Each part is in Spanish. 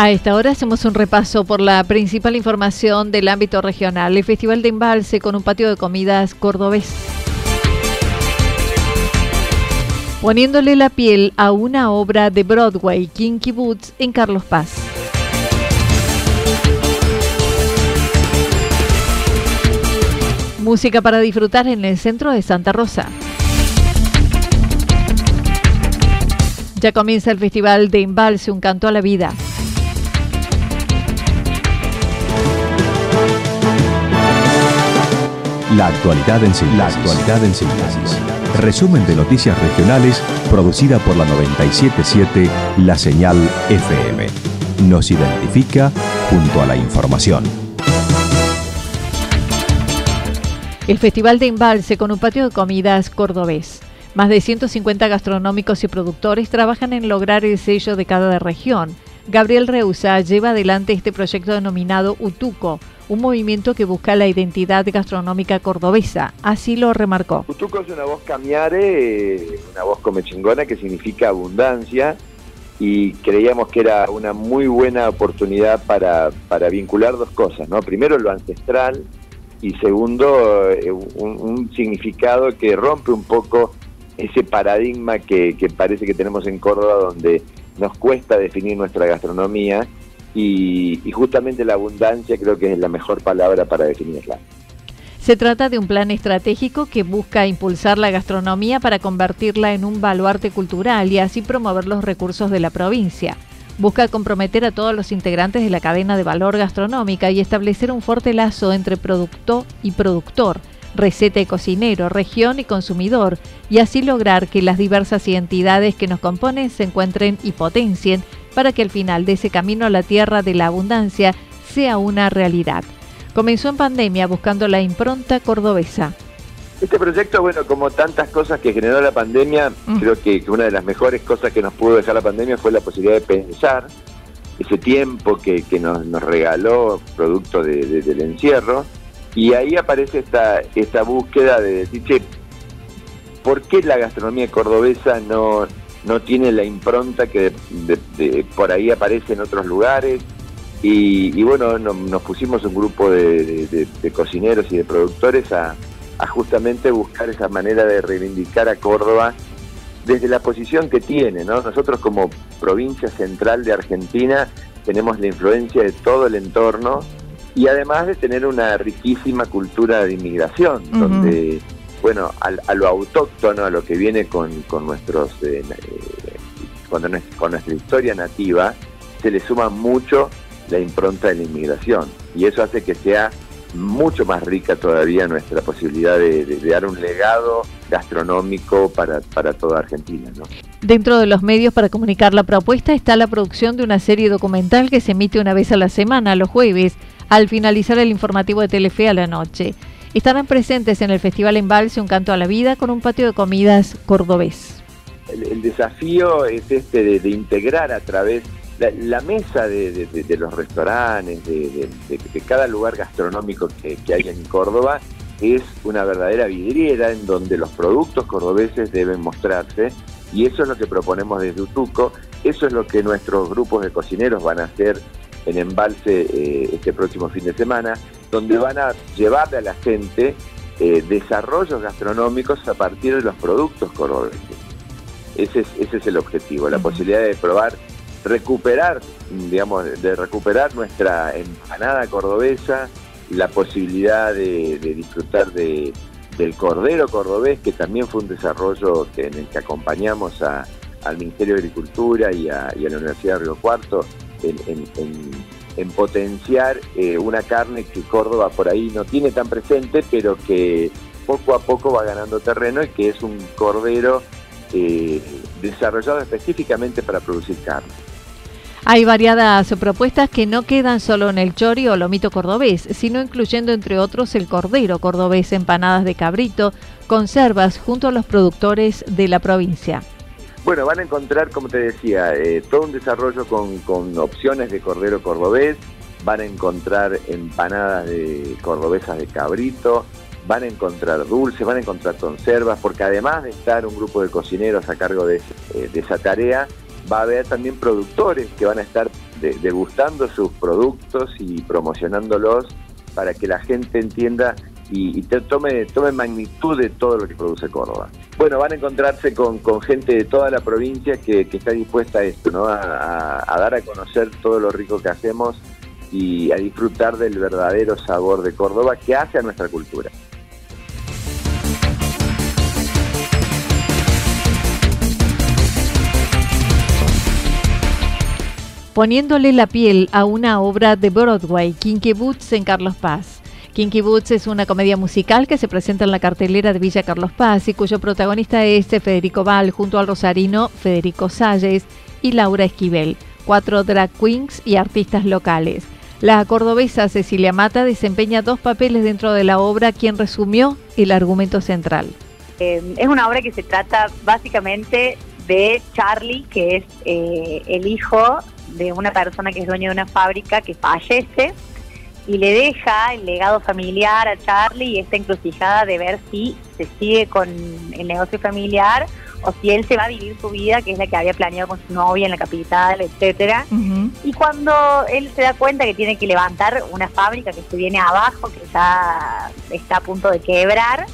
A esta hora hacemos un repaso por la principal información del ámbito regional. El Festival de Embalse con un patio de comidas cordobés. Poniéndole la piel a una obra de Broadway, Kinky Boots, en Carlos Paz. Música para disfrutar en el centro de Santa Rosa. Ya comienza el Festival de Embalse, un canto a la vida. La actualidad en síntesis. La actualidad en síntesis. Resumen de noticias regionales producida por la 977 La Señal FM. Nos identifica junto a la información. El Festival de Embalse con un patio de comidas cordobés. Más de 150 gastronómicos y productores trabajan en lograr el sello de cada región. Gabriel Reusa lleva adelante este proyecto denominado Utuco, un movimiento que busca la identidad gastronómica cordobesa. Así lo remarcó. Utuco es una voz camiare, eh, una voz comechingona que significa abundancia y creíamos que era una muy buena oportunidad para, para vincular dos cosas, ¿no? Primero lo ancestral y segundo eh, un, significado que rompe un poco ese paradigma que, que parece que tenemos en Córdoba donde nos cuesta definir nuestra gastronomía y, justamente la abundancia creo que es la mejor palabra para definirla. Se trata de un plan estratégico que busca impulsar la gastronomía para convertirla en un baluarte cultural y así promover los recursos de la provincia. Busca comprometer a todos los integrantes de la cadena de valor gastronómica y establecer un fuerte lazo entre producto y productor, receta y cocinero, región y consumidor, y así lograr que las diversas identidades que nos componen se encuentren y potencien para que el final de ese camino a la tierra de la abundancia sea una realidad. Comenzó en pandemia buscando la impronta cordobesa. Este proyecto, bueno, como tantas cosas que generó la pandemia, mm. creo que, una de las mejores cosas que nos pudo dejar la pandemia fue la posibilidad de pensar ese tiempo que, nos, regaló producto del encierro. Y ahí aparece esta, esta búsqueda de decir, che, ¿por qué la gastronomía cordobesa no, no tiene la impronta que por ahí aparece en otros lugares. Y, bueno, nos pusimos un grupo de, cocineros y de productores a, justamente buscar esa manera de reivindicar a Córdoba desde la posición que tiene. ¿no? Nosotros como provincia central de Argentina tenemos la influencia de todo el entorno y además de tener una riquísima cultura de inmigración, donde bueno, a, lo autóctono, a lo que viene con, nuestros, eh, eh, con, nuestra historia nativa, se le suma mucho la impronta de la inmigración. Y eso hace que sea mucho más rica todavía nuestra posibilidad de, dar un legado gastronómico para, para toda Argentina. ¿no? Dentro de los medios para comunicar la propuesta está la producción de una serie documental que se emite una vez a la semana, los jueves, al finalizar el informativo de Telefe a la noche estarán presentes en el Festival Embalse Un Canto a la Vida con un patio de comidas cordobés. El, desafío es este de, integrar a través la, mesa de, los restaurantes, de, cada lugar gastronómico que, hay en Córdoba, es una verdadera vidriera en donde los productos cordobeses deben mostrarse y eso es lo que proponemos desde Utuco, eso es lo que nuestros grupos de cocineros van a hacer en Embalse eh, este próximo fin de semana, donde van a llevarle a la gente eh, desarrollos gastronómicos a partir de los productos cordobeses. Ese es, ese es el objetivo, la posibilidad de probar, recuperar, digamos, de recuperar nuestra empanada cordobesa, la posibilidad de, disfrutar de, del cordero cordobés, que también fue un desarrollo en el que acompañamos al Ministerio de Agricultura y a, la Universidad de Río Cuarto en, potenciar eh, una carne que Córdoba por ahí no tiene tan presente, pero que poco a poco va ganando terreno y que es un cordero eh, desarrollado específicamente para producir carne. Hay variadas propuestas que no quedan solo en el chori o lomito cordobés, sino incluyendo entre otros el cordero cordobés, empanadas de cabrito, conservas junto a los productores de la provincia. Bueno, van a encontrar, como te decía, eh, todo un desarrollo con, con, opciones de cordero cordobés, van a encontrar empanadas de cordobesas de cabrito, van a encontrar dulces, van a encontrar conservas, porque además de estar un grupo de cocineros a cargo de, eh, esa tarea, va a haber también productores que van a estar degustando sus productos y promocionándolos para que la gente entienda y, tome, tome magnitud de todo lo que produce Córdoba. Bueno, van a encontrarse con, gente de toda la provincia que, está dispuesta a esto, ¿no? a dar a conocer todo lo rico que hacemos y a disfrutar del verdadero sabor de Córdoba que hace a nuestra cultura. Poniéndole la piel a una obra de Broadway, Kinky Boots en Carlos Paz. Kinky Boots es una comedia musical que se presenta en la cartelera de Villa Carlos Paz y cuyo protagonista es Federico Val junto al rosarino Federico Salles y Laura Esquivel, cuatro drag queens y artistas locales. La cordobesa Cecilia Mata desempeña dos papeles dentro de la obra, quien resumió el argumento central. Eh, es una obra que se trata básicamente de Charlie, que es eh, el hijo de una persona que es dueño de una fábrica que fallece y le deja el legado familiar a Charlie y esta encrucijada de ver si se sigue con el negocio familiar o si él se va a vivir su vida, que es la que había planeado con su novia en la capital, etcétera. Y cuando él se da cuenta que tiene que levantar una fábrica que se viene abajo, que ya está a punto de quebrar,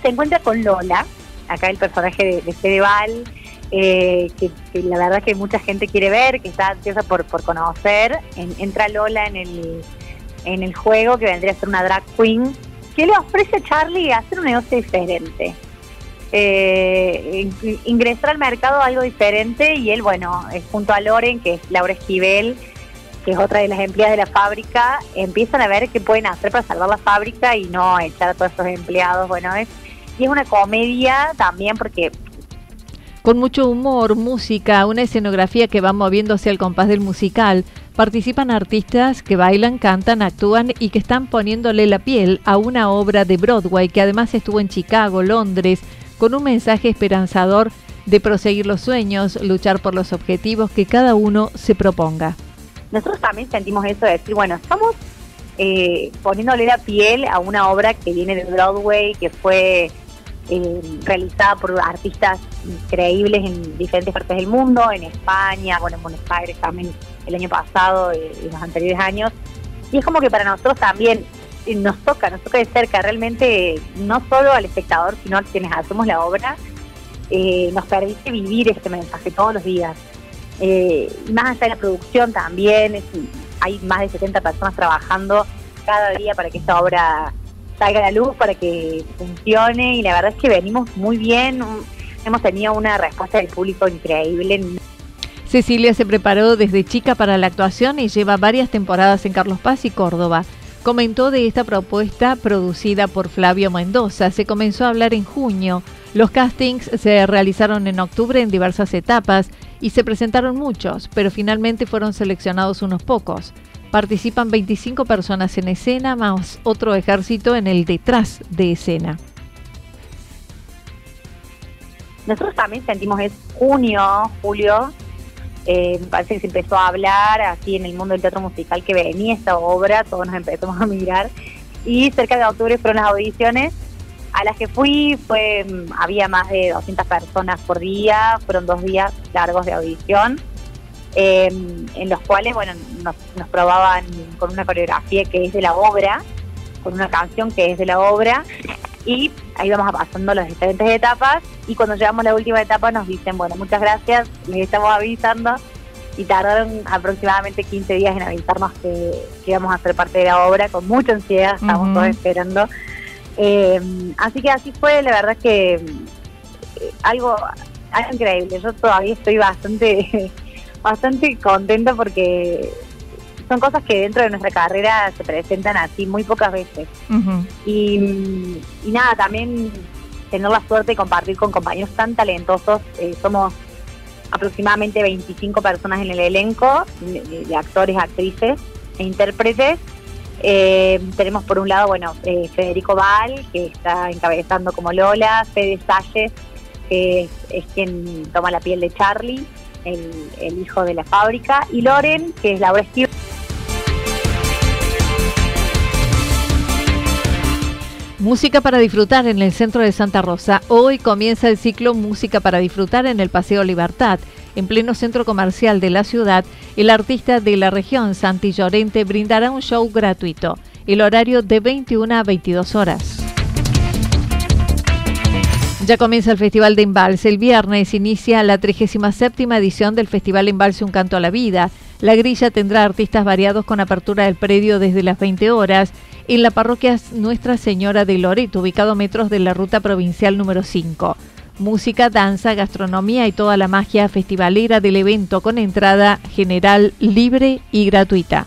se encuentra con Lola, acá el personaje de, de Fedeval, eh, que, la verdad que mucha gente quiere ver, que está ansiosa por, por conocer. entra Lola en el, en el juego, que vendría a ser una drag queen, que le ofrece a Charlie hacer un negocio diferente. Eh, ingresar al mercado algo diferente y él, bueno, es junto a Loren, que es Laura Esquivel, que es otra de las empleadas de la fábrica, empiezan a ver qué pueden hacer para salvar la fábrica y no echar a todos esos empleados. Bueno, es, y es una comedia también porque con mucho humor, música, una escenografía que va moviéndose al compás del musical. Participan artistas que bailan, cantan, actúan y que están poniéndole la piel a una obra de Broadway que además estuvo en Chicago, Londres, con un mensaje esperanzador de proseguir los sueños, luchar por los objetivos que cada uno se proponga. Nosotros también sentimos eso de decir, bueno, estamos eh, poniéndole la piel a una obra que viene de Broadway, que fue eh, realizada por artistas increíbles en diferentes partes del mundo, en España, bueno, en Buenos Aires también el año pasado eh, y los anteriores años. Y es como que para nosotros también eh, nos toca, nos toca de cerca, realmente no solo al espectador, sino a quienes hacemos la obra, nos permite vivir este mensaje todos los días. más allá de la producción también, hay más de 70 personas trabajando cada día para que esta obra salga la luz, para que funcione y la verdad es que venimos muy bien, hemos tenido una respuesta del público increíble. Cecilia se preparó desde chica para la actuación y lleva varias temporadas en Carlos Paz y Córdoba. Comentó de esta propuesta producida por Flavio Mendoza. Se comenzó a hablar en junio. Los castings se realizaron en octubre en diversas etapas y se presentaron muchos, pero finalmente fueron seleccionados unos pocos. Participan 25 personas en escena más otro ejército en el detrás de escena. Nosotros también sentimos es junio, julio, eh, parece que se empezó a hablar así en el mundo del teatro musical que venía esta obra, todos nos empezamos a mirar y cerca de octubre fueron las audiciones a las que fui fue mm, había más de 200 personas por día, fueron dos días largos de audición Em, en los cuales bueno nos, probaban con una coreografía que es de la obra, con una canción que es de la obra, y ahí vamos pasando las diferentes etapas y cuando llegamos a la última etapa nos dicen, bueno, muchas gracias, les estamos avisando y tardaron aproximadamente 15 días en avisarnos que, íbamos a ser parte de la obra con mucha ansiedad, estamos todos esperando. Eh, así que así fue, la verdad que eh, algo, algo increíble, yo todavía estoy bastante, bastante contenta porque son cosas que dentro de nuestra carrera se presentan así muy pocas veces. y, nada, también tener la suerte de compartir con compañeros tan talentosos. Eh, somos aproximadamente 25 personas en el elenco, de, actores, actrices e intérpretes. Eh, tenemos por un lado, bueno, eh, Federico Val, que está encabezando como Lola, Fede Salles, que es, quien toma la piel de Charlie, el, hijo de la fábrica, y Loren, que es Laura Stewart. Música para disfrutar en el centro de Santa Rosa. Hoy comienza el ciclo Música para disfrutar en el Paseo Libertad. En pleno centro comercial de la ciudad, el artista de la región, Santi Llorente, brindará un show gratuito. El horario de 21 a 22 horas. Ya comienza el Festival de Embalse. El viernes inicia la 37 edición del Festival Embalse Un Canto a la Vida. La grilla tendrá artistas variados con apertura del predio desde las 20 horas en la parroquia Nuestra Señora de Loreto, ubicado a metros de la ruta provincial número 5. Música, danza, gastronomía y toda la magia festivalera del evento con entrada general libre y gratuita.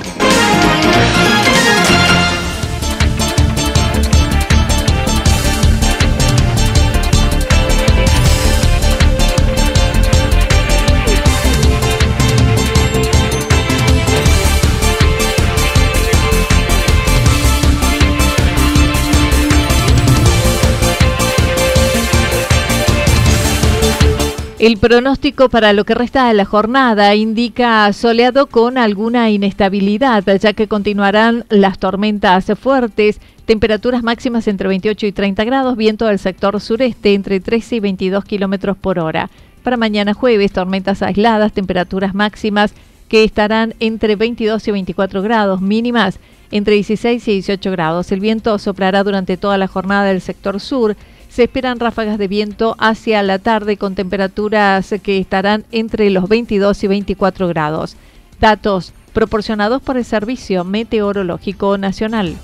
El pronóstico para lo que resta de la jornada indica soleado con alguna inestabilidad, ya que continuarán las tormentas fuertes, temperaturas máximas entre 28 y 30 grados, viento del sector sureste entre 13 y 22 kilómetros por hora. Para mañana jueves, tormentas aisladas, temperaturas máximas que estarán entre 22 y 24 grados, mínimas entre 16 y 18 grados. El viento soplará durante toda la jornada del sector sur se esperan ráfagas de viento hacia la tarde con temperaturas que estarán entre los 22 y 24 grados. Datos proporcionados por el Servicio Meteorológico Nacional.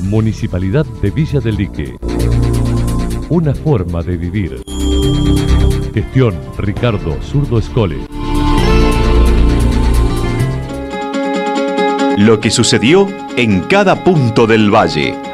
Municipalidad de Villa del Lique. Una forma de vivir. Gestión Ricardo Zurdo Escole. Lo que sucedió en cada punto del valle.